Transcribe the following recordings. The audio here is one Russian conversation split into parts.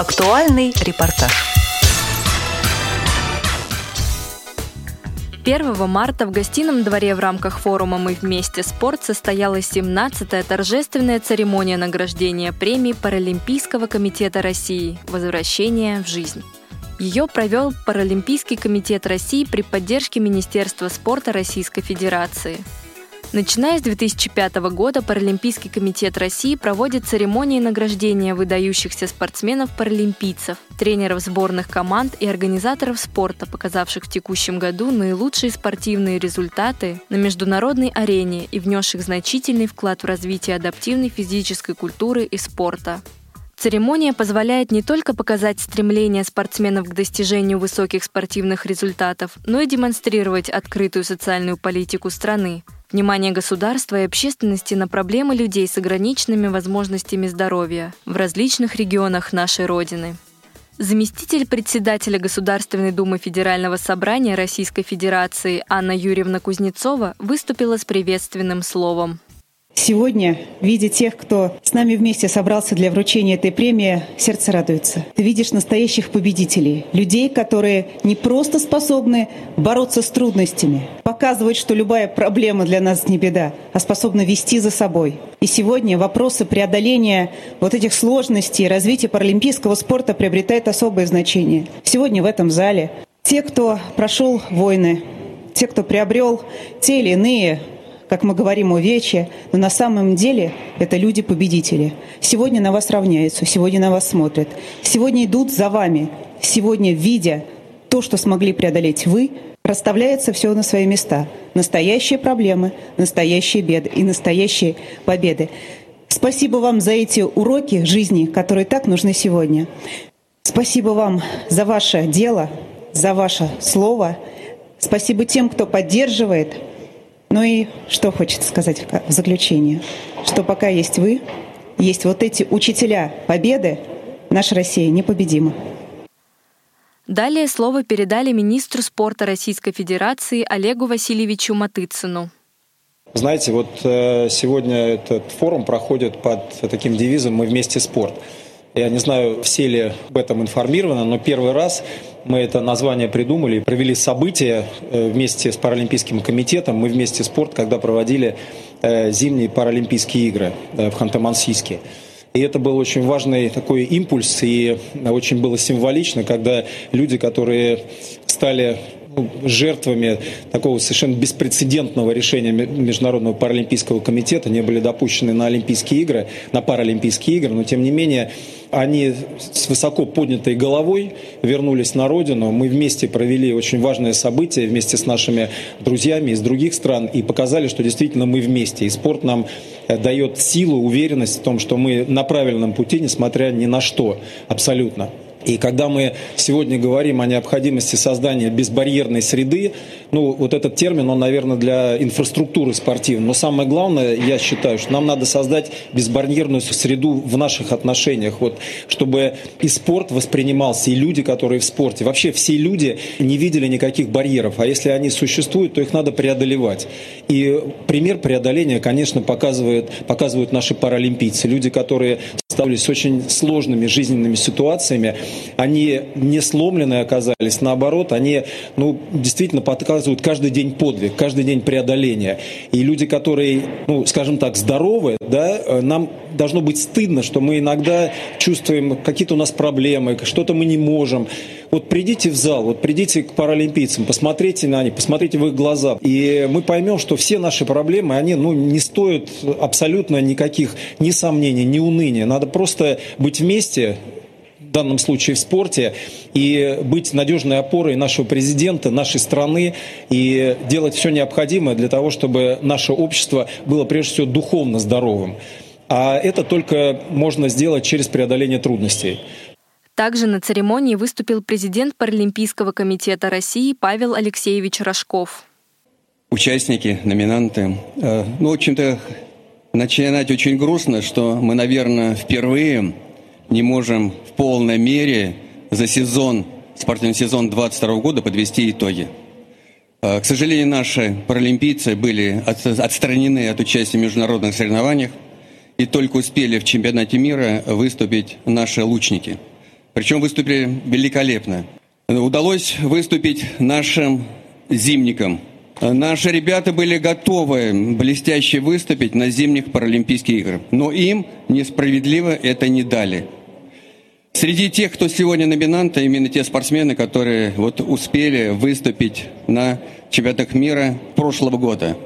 Актуальный репортаж. 1 марта в гостином дворе в рамках форума «Мы вместе. Спорт» состоялась 17-я торжественная церемония награждения премии Паралимпийского комитета России «Возвращение в жизнь». Ее провел Паралимпийский комитет России при поддержке Министерства спорта Российской Федерации – Начиная с 2005 года Паралимпийский комитет России проводит церемонии награждения выдающихся спортсменов-паралимпийцев, тренеров сборных команд и организаторов спорта, показавших в текущем году наилучшие спортивные результаты на международной арене и внесших значительный вклад в развитие адаптивной физической культуры и спорта. Церемония позволяет не только показать стремление спортсменов к достижению высоких спортивных результатов, но и демонстрировать открытую социальную политику страны – Внимание государства и общественности на проблемы людей с ограниченными возможностями здоровья в различных регионах нашей Родины. Заместитель председателя Государственной Думы Федерального собрания Российской Федерации Анна Юрьевна Кузнецова выступила с приветственным словом. Сегодня, видя тех, кто с нами вместе собрался для вручения этой премии, сердце радуется. Ты видишь настоящих победителей, людей, которые не просто способны бороться с трудностями, показывать, что любая проблема для нас не беда, а способны вести за собой. И сегодня вопросы преодоления вот этих сложностей, развития паралимпийского спорта приобретает особое значение. Сегодня в этом зале те, кто прошел войны, те, кто приобрел те или иные как мы говорим, увечья, но на самом деле это люди-победители. Сегодня на вас равняются, сегодня на вас смотрят, сегодня идут за вами, сегодня, видя то, что смогли преодолеть вы, расставляется все на свои места. Настоящие проблемы, настоящие беды и настоящие победы. Спасибо вам за эти уроки жизни, которые так нужны сегодня. Спасибо вам за ваше дело, за ваше слово. Спасибо тем, кто поддерживает, ну и что хочется сказать в заключение? Что пока есть вы, есть вот эти учителя победы, наша Россия непобедима. Далее слово передали министру спорта Российской Федерации Олегу Васильевичу Матыцину. Знаете, вот э, сегодня этот форум проходит под таким девизом «Мы вместе спорт». Я не знаю, все ли об этом информированы, но первый раз мы это название придумали провели события э, вместе с Паралимпийским комитетом. Мы вместе спорт, когда проводили э, зимние Паралимпийские игры э, в Ханты-Мансийске. И это был очень важный такой импульс, и очень было символично, когда люди, которые стали жертвами такого совершенно беспрецедентного решения Международного паралимпийского комитета, не были допущены на Олимпийские игры, на Паралимпийские игры, но тем не менее они с высоко поднятой головой вернулись на родину. Мы вместе провели очень важное событие вместе с нашими друзьями из других стран и показали, что действительно мы вместе. И спорт нам э, дает силу, уверенность в том, что мы на правильном пути, несмотря ни на что, абсолютно. И когда мы сегодня говорим о необходимости создания безбарьерной среды, ну, вот этот термин, он, наверное, для инфраструктуры спортивной. Но самое главное, я считаю, что нам надо создать безбарьерную среду в наших отношениях, вот, чтобы и спорт воспринимался, и люди, которые в спорте, вообще все люди не видели никаких барьеров. А если они существуют, то их надо преодолевать. И пример преодоления, конечно, показывают, показывают наши паралимпийцы. Люди, которые сталкивались с очень сложными жизненными ситуациями, они не сломленные оказались, наоборот, они ну, действительно показывают каждый день подвиг, каждый день преодоления. И люди, которые, ну, скажем так, здоровы, да, э, нам должно быть стыдно, что мы иногда чувствуем какие-то у нас проблемы, что-то мы не можем. Вот придите в зал, вот придите к паралимпийцам, посмотрите на них, посмотрите в их глаза, и мы поймем, что все наши проблемы, они ну, не стоят абсолютно никаких ни сомнений, ни уныния. Надо просто быть вместе, в данном случае в спорте, и быть надежной опорой нашего президента, нашей страны, и делать все необходимое для того, чтобы наше общество было прежде всего духовно здоровым. А это только можно сделать через преодоление трудностей. Также на церемонии выступил президент Паралимпийского комитета России Павел Алексеевич Рожков. Участники, номинанты. Э, ну, в общем-то, начинать очень грустно, что мы, наверное, впервые не можем в полной мере за сезон, спортивный сезон 2022 года подвести итоги. Э, к сожалению, наши паралимпийцы были отстранены от участия в международных соревнованиях, и только успели в чемпионате мира выступить наши лучники. Причем выступили великолепно. Удалось выступить нашим зимникам. Наши ребята были готовы блестяще выступить на зимних Паралимпийских играх, но им несправедливо это не дали. Среди тех, кто сегодня номинанты, именно те спортсмены, которые вот успели выступить на чемпионатах мира прошлого года.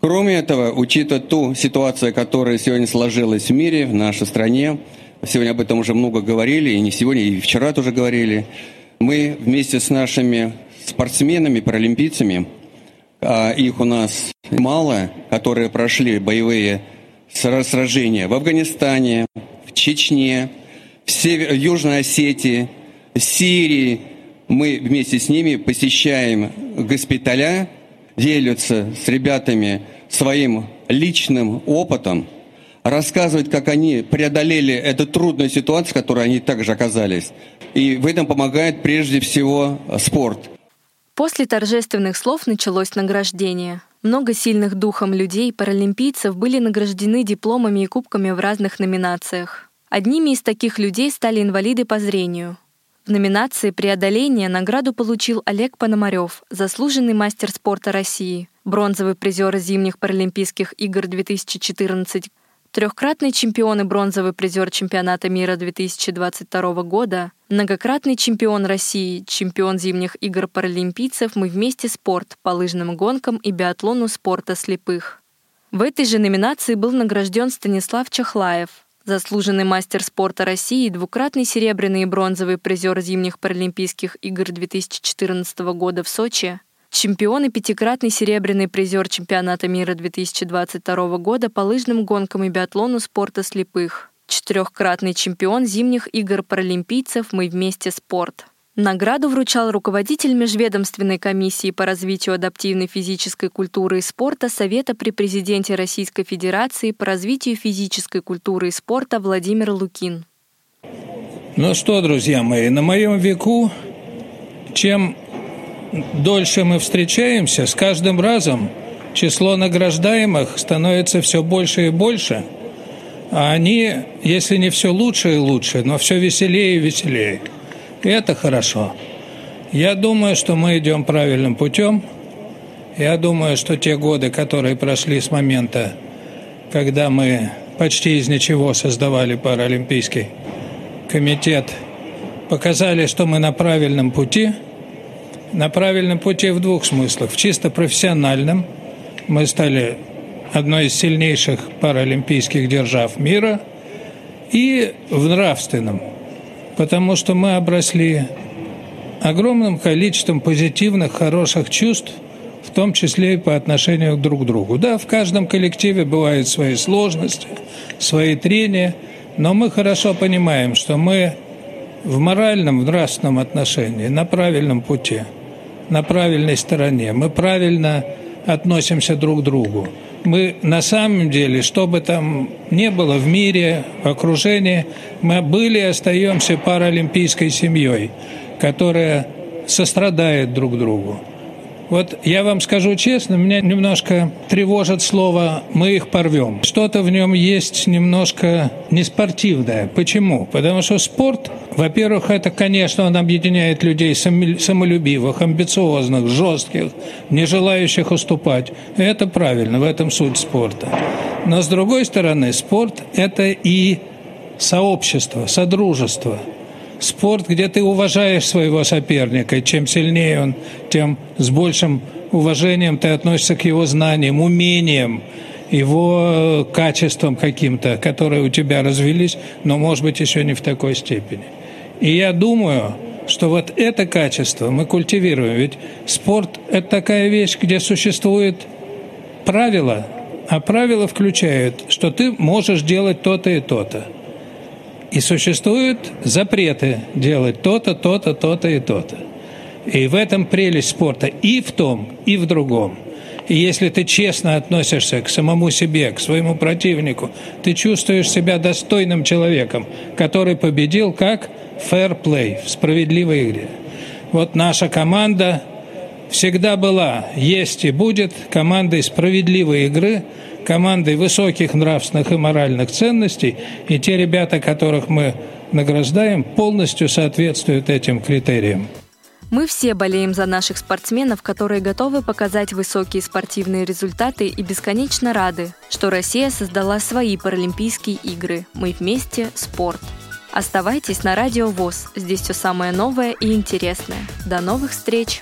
Кроме этого, учитывая ту ситуацию, которая сегодня сложилась в мире, в нашей стране, сегодня об этом уже много говорили, и не сегодня, и вчера тоже говорили, мы вместе с нашими спортсменами, паралимпийцами, а их у нас мало, которые прошли боевые сражения в Афганистане, в Чечне, Север... Южной Осетии, Сирии. Мы вместе с ними посещаем госпиталя, делятся с ребятами своим личным опытом, рассказывать, как они преодолели эту трудную ситуацию, в которой они также оказались. И в этом помогает прежде всего спорт. После торжественных слов началось награждение. Много сильных духом людей, паралимпийцев, были награждены дипломами и кубками в разных номинациях. Одними из таких людей стали инвалиды по зрению. В номинации «Преодоление» награду получил Олег Пономарев, заслуженный мастер спорта России, бронзовый призер зимних Паралимпийских игр 2014, трехкратный чемпион и бронзовый призер чемпионата мира 2022 года, многократный чемпион России, чемпион зимних игр паралимпийцев «Мы вместе спорт» по лыжным гонкам и биатлону спорта слепых. В этой же номинации был награжден Станислав Чахлаев, заслуженный мастер спорта России, двукратный серебряный и бронзовый призер зимних Паралимпийских игр 2014 года в Сочи, чемпион и пятикратный серебряный призер чемпионата мира 2022 года по лыжным гонкам и биатлону спорта слепых, четырехкратный чемпион зимних игр паралимпийцев «Мы вместе спорт». Награду вручал руководитель Межведомственной комиссии по развитию адаптивной физической культуры и спорта Совета при президенте Российской Федерации по развитию физической культуры и спорта Владимир Лукин. Ну что, друзья мои, на моем веку, чем дольше мы встречаемся, с каждым разом число награждаемых становится все больше и больше, а они, если не все лучше и лучше, но все веселее и веселее – и это хорошо. Я думаю, что мы идем правильным путем. Я думаю, что те годы, которые прошли с момента, когда мы почти из ничего создавали Паралимпийский комитет, показали, что мы на правильном пути. На правильном пути в двух смыслах. В чисто профессиональном мы стали одной из сильнейших паралимпийских держав мира и в нравственном – потому что мы обросли огромным количеством позитивных, хороших чувств, в том числе и по отношению друг к другу. Да, в каждом коллективе бывают свои сложности, свои трения, но мы хорошо понимаем, что мы в моральном, в нравственном отношении на правильном пути, на правильной стороне. Мы правильно относимся друг к другу мы на самом деле, что бы там ни было в мире, в окружении, мы были и остаемся паралимпийской семьей, которая сострадает друг другу. Вот я вам скажу честно, меня немножко тревожит слово «мы их порвем». Что-то в нем есть немножко неспортивное. Почему? Потому что спорт, во-первых, это, конечно, он объединяет людей самолюбивых, амбициозных, жестких, не желающих уступать. Это правильно, в этом суть спорта. Но с другой стороны, спорт – это и сообщество, содружество – спорт, где ты уважаешь своего соперника, и чем сильнее он, тем с большим уважением ты относишься к его знаниям, умениям, его качествам каким-то, которые у тебя развелись, но, может быть, еще не в такой степени. И я думаю, что вот это качество мы культивируем. Ведь спорт – это такая вещь, где существует правила, а правила включают, что ты можешь делать то-то и то-то. И существуют запреты делать то-то, то-то, то-то и то-то. И в этом прелесть спорта и в том, и в другом. И если ты честно относишься к самому себе, к своему противнику, ты чувствуешь себя достойным человеком, который победил как play, в справедливой игре. Вот наша команда всегда была, есть и будет командой справедливой игры – командой высоких нравственных и моральных ценностей, и те ребята, которых мы награждаем, полностью соответствуют этим критериям. Мы все болеем за наших спортсменов, которые готовы показать высокие спортивные результаты и бесконечно рады, что Россия создала свои Паралимпийские игры. Мы вместе – спорт. Оставайтесь на Радио ВОЗ. Здесь все самое новое и интересное. До новых встреч!